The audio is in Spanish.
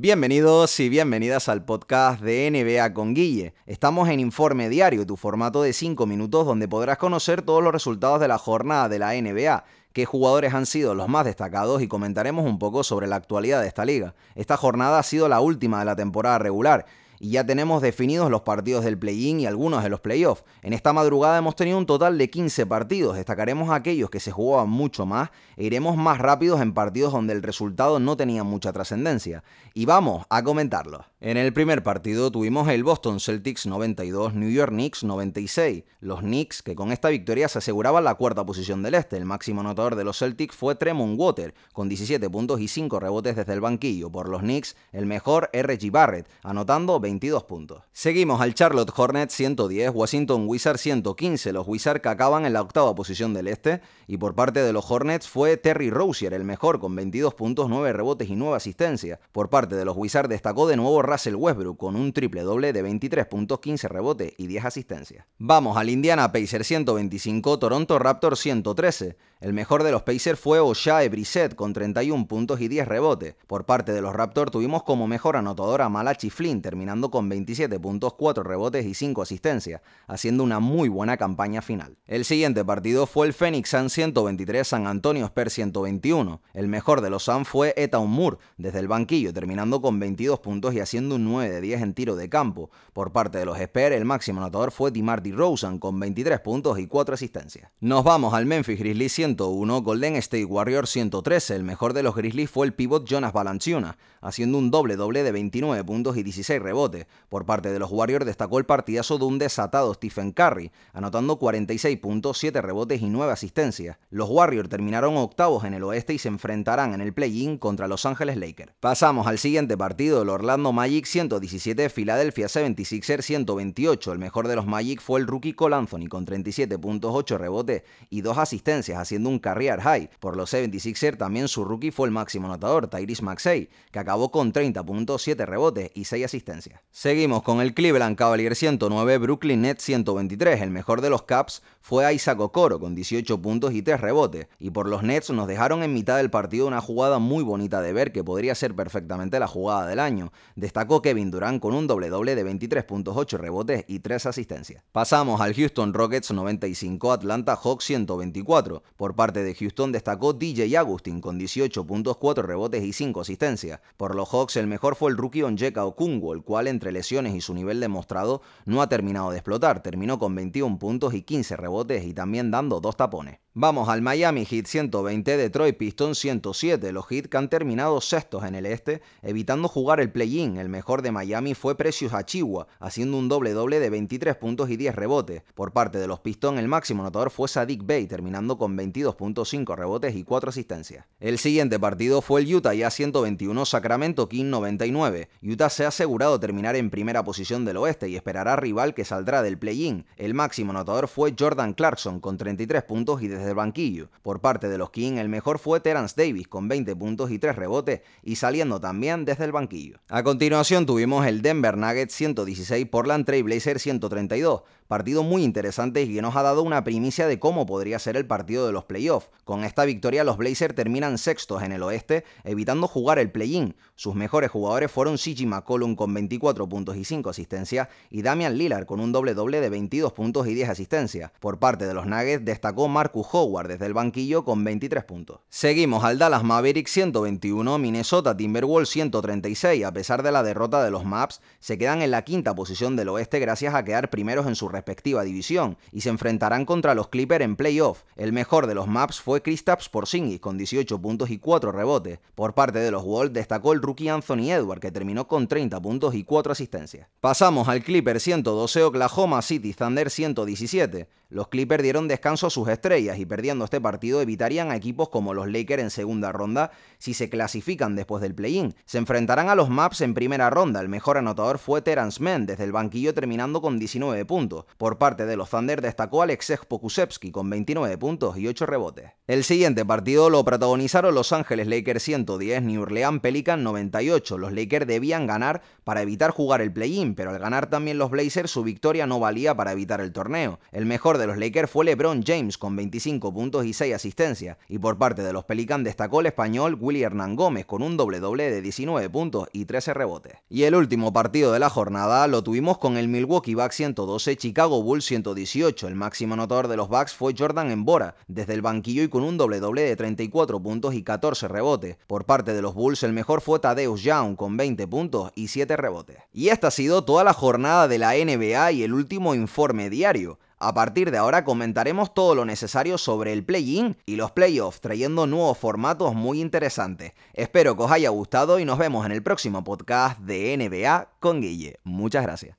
Bienvenidos y bienvenidas al podcast de NBA con Guille. Estamos en Informe Diario, tu formato de 5 minutos donde podrás conocer todos los resultados de la jornada de la NBA qué jugadores han sido los más destacados y comentaremos un poco sobre la actualidad de esta liga. Esta jornada ha sido la última de la temporada regular y ya tenemos definidos los partidos del play-in y algunos de los playoffs. En esta madrugada hemos tenido un total de 15 partidos, destacaremos aquellos que se jugaban mucho más e iremos más rápidos en partidos donde el resultado no tenía mucha trascendencia. Y vamos a comentarlos. En el primer partido tuvimos el Boston Celtics 92, New York Knicks 96. Los Knicks, que con esta victoria se aseguraban la cuarta posición del este. El máximo anotador de los Celtics fue Tremont Water, con 17 puntos y 5 rebotes desde el banquillo. Por los Knicks, el mejor R.G. Barrett, anotando 22 puntos. Seguimos al Charlotte Hornets 110, Washington Wizards 115. Los Wizards que acaban en la octava posición del este. Y por parte de los Hornets fue Terry Rozier, el mejor, con 22 puntos, 9 rebotes y 9 asistencias. Por parte de los Wizards destacó de nuevo Russell Westbrook con un triple doble de 23 puntos, 15 rebotes y 10 asistencias. Vamos al Indiana Pacers 125, Toronto Raptors 113. El mejor de los Pacers fue Oshae Brissett con 31 puntos y 10 rebotes. Por parte de los Raptors tuvimos como mejor anotador a Malachi Flynn, terminando con 27 puntos, 4 rebotes y 5 asistencias, haciendo una muy buena campaña final. El siguiente partido fue el Phoenix Suns 123, San Antonio Spurs 121. El mejor de los Suns fue Etan Moore, desde el banquillo, terminando con 22 puntos y haciendo un 9 de 10 en tiro de campo. Por parte de los Spurs, el máximo anotador fue DeMar Rosen con 23 puntos y 4 asistencias. Nos vamos al Memphis Grizzlies 101, Golden State Warriors 113. El mejor de los Grizzlies fue el pivot Jonas Valanciunas, haciendo un doble doble de 29 puntos y 16 rebotes. Por parte de los Warriors destacó el partidazo de un desatado Stephen Curry, anotando 46 puntos, 7 rebotes y 9 asistencias. Los Warriors terminaron octavos en el oeste y se enfrentarán en el play-in contra Los Ángeles Lakers. Pasamos al siguiente partido, el Orlando Magic 117, Philadelphia 76ers 128. El mejor de los Magic fue el rookie Cole con 37 puntos, 8 rebotes y 2 asistencias, haciendo un career high. Por los 76ers también su rookie fue el máximo anotador, Tyrese Maxey, que acabó con 30 puntos, 7 rebotes y 6 asistencias. Seguimos con el Cleveland Cavaliers 109, Brooklyn Nets 123. El mejor de los Caps fue Isaac Okoro con 18 puntos y 3 rebotes. Y por los Nets nos dejaron en mitad del partido una jugada muy bonita de ver que podría ser perfectamente la jugada del año. Destacó Kevin Durant con un doble doble de 23.8 rebotes y 3 asistencias. Pasamos al Houston Rockets 95, Atlanta Hawks 124. Por parte de Houston destacó DJ Agustin con 18 puntos, 4 rebotes y 5 asistencias. Por los Hawks el mejor fue el rookie Onjeka Okungo, el cual entre lesiones y su nivel demostrado no ha terminado de explotar. Terminó con 21 puntos y 15 rebotes y también dando dos tapones. Vamos al Miami Heat 120, Detroit Pistons 107. Los Heat que han terminado sextos en el este, evitando jugar el play-in. El mejor de Miami fue Precious Achigua, haciendo un doble-doble de 23 puntos y 10 rebotes. Por parte de los Pistons, el máximo anotador fue Sadiq Bey, terminando con 22.5 rebotes y 4 asistencias. El siguiente partido fue el Utah ya 121, Sacramento King 99. Utah se ha asegurado terminar en primera posición del oeste y esperará rival que saldrá del play-in. El máximo anotador fue Jordan Clarkson con 33 puntos y desde del banquillo. Por parte de los King, el mejor fue Terence Davis con 20 puntos y 3 rebotes y saliendo también desde el banquillo. A continuación tuvimos el Denver Nuggets 116, Portland Trail Blazers 132. Partido muy interesante y que nos ha dado una primicia de cómo podría ser el partido de los playoffs. Con esta victoria los Blazers terminan sextos en el oeste, evitando jugar el play-in. Sus mejores jugadores fueron CG McCollum con 24 puntos y 5 asistencias y Damian Lillard con un doble doble de 22 puntos y 10 asistencias. Por parte de los Nuggets destacó Marcus Howard desde el banquillo con 23 puntos. Seguimos al Dallas Mavericks 121, Minnesota Timberwolves 136. A pesar de la derrota de los Maps, se quedan en la quinta posición del oeste gracias a quedar primeros en su respectiva división y se enfrentarán contra los Clippers en playoff. El mejor de los maps fue Kristaps Porzingis con 18 puntos y 4 rebotes. Por parte de los Wolves destacó el rookie Anthony Edward que terminó con 30 puntos y 4 asistencias. Pasamos al Clipper 112 Oklahoma City Thunder 117. Los Clippers dieron descanso a sus estrellas y perdiendo este partido evitarían a equipos como los Lakers en segunda ronda si se clasifican después del play-in. Se enfrentarán a los Maps en primera ronda. El mejor anotador fue Terence Mann desde el banquillo terminando con 19 puntos. Por parte de los Thunder destacó Alexej Pokusevski con 29 puntos y 8 rebotes. El siguiente partido lo protagonizaron Los Ángeles Lakers 110, New Orleans Pelican 98. Los Lakers debían ganar para evitar jugar el play-in, pero al ganar también los Blazers su victoria no valía para evitar el torneo. El mejor de los Lakers fue LeBron James con 25 puntos y 6 asistencias, y por parte de los Pelican destacó el español Willy Hernán Gómez con un doble doble de 19 puntos y 13 rebotes. Y el último partido de la jornada lo tuvimos con el Milwaukee Bucks 112, Chicago Bulls 118. El máximo anotador de los Bucks fue Jordan Embora, desde el banquillo y con un doble doble de 34 puntos y 14 rebotes. Por parte de los Bulls el mejor fue Tadeusz Young con 20 puntos y 7 rebotes. Y esta ha sido toda la jornada de la NBA y el último informe diario. A partir de ahora comentaremos todo lo necesario sobre el play-in y los playoffs, trayendo nuevos formatos muy interesantes. Espero que os haya gustado y nos vemos en el próximo podcast de NBA con Guille. Muchas gracias.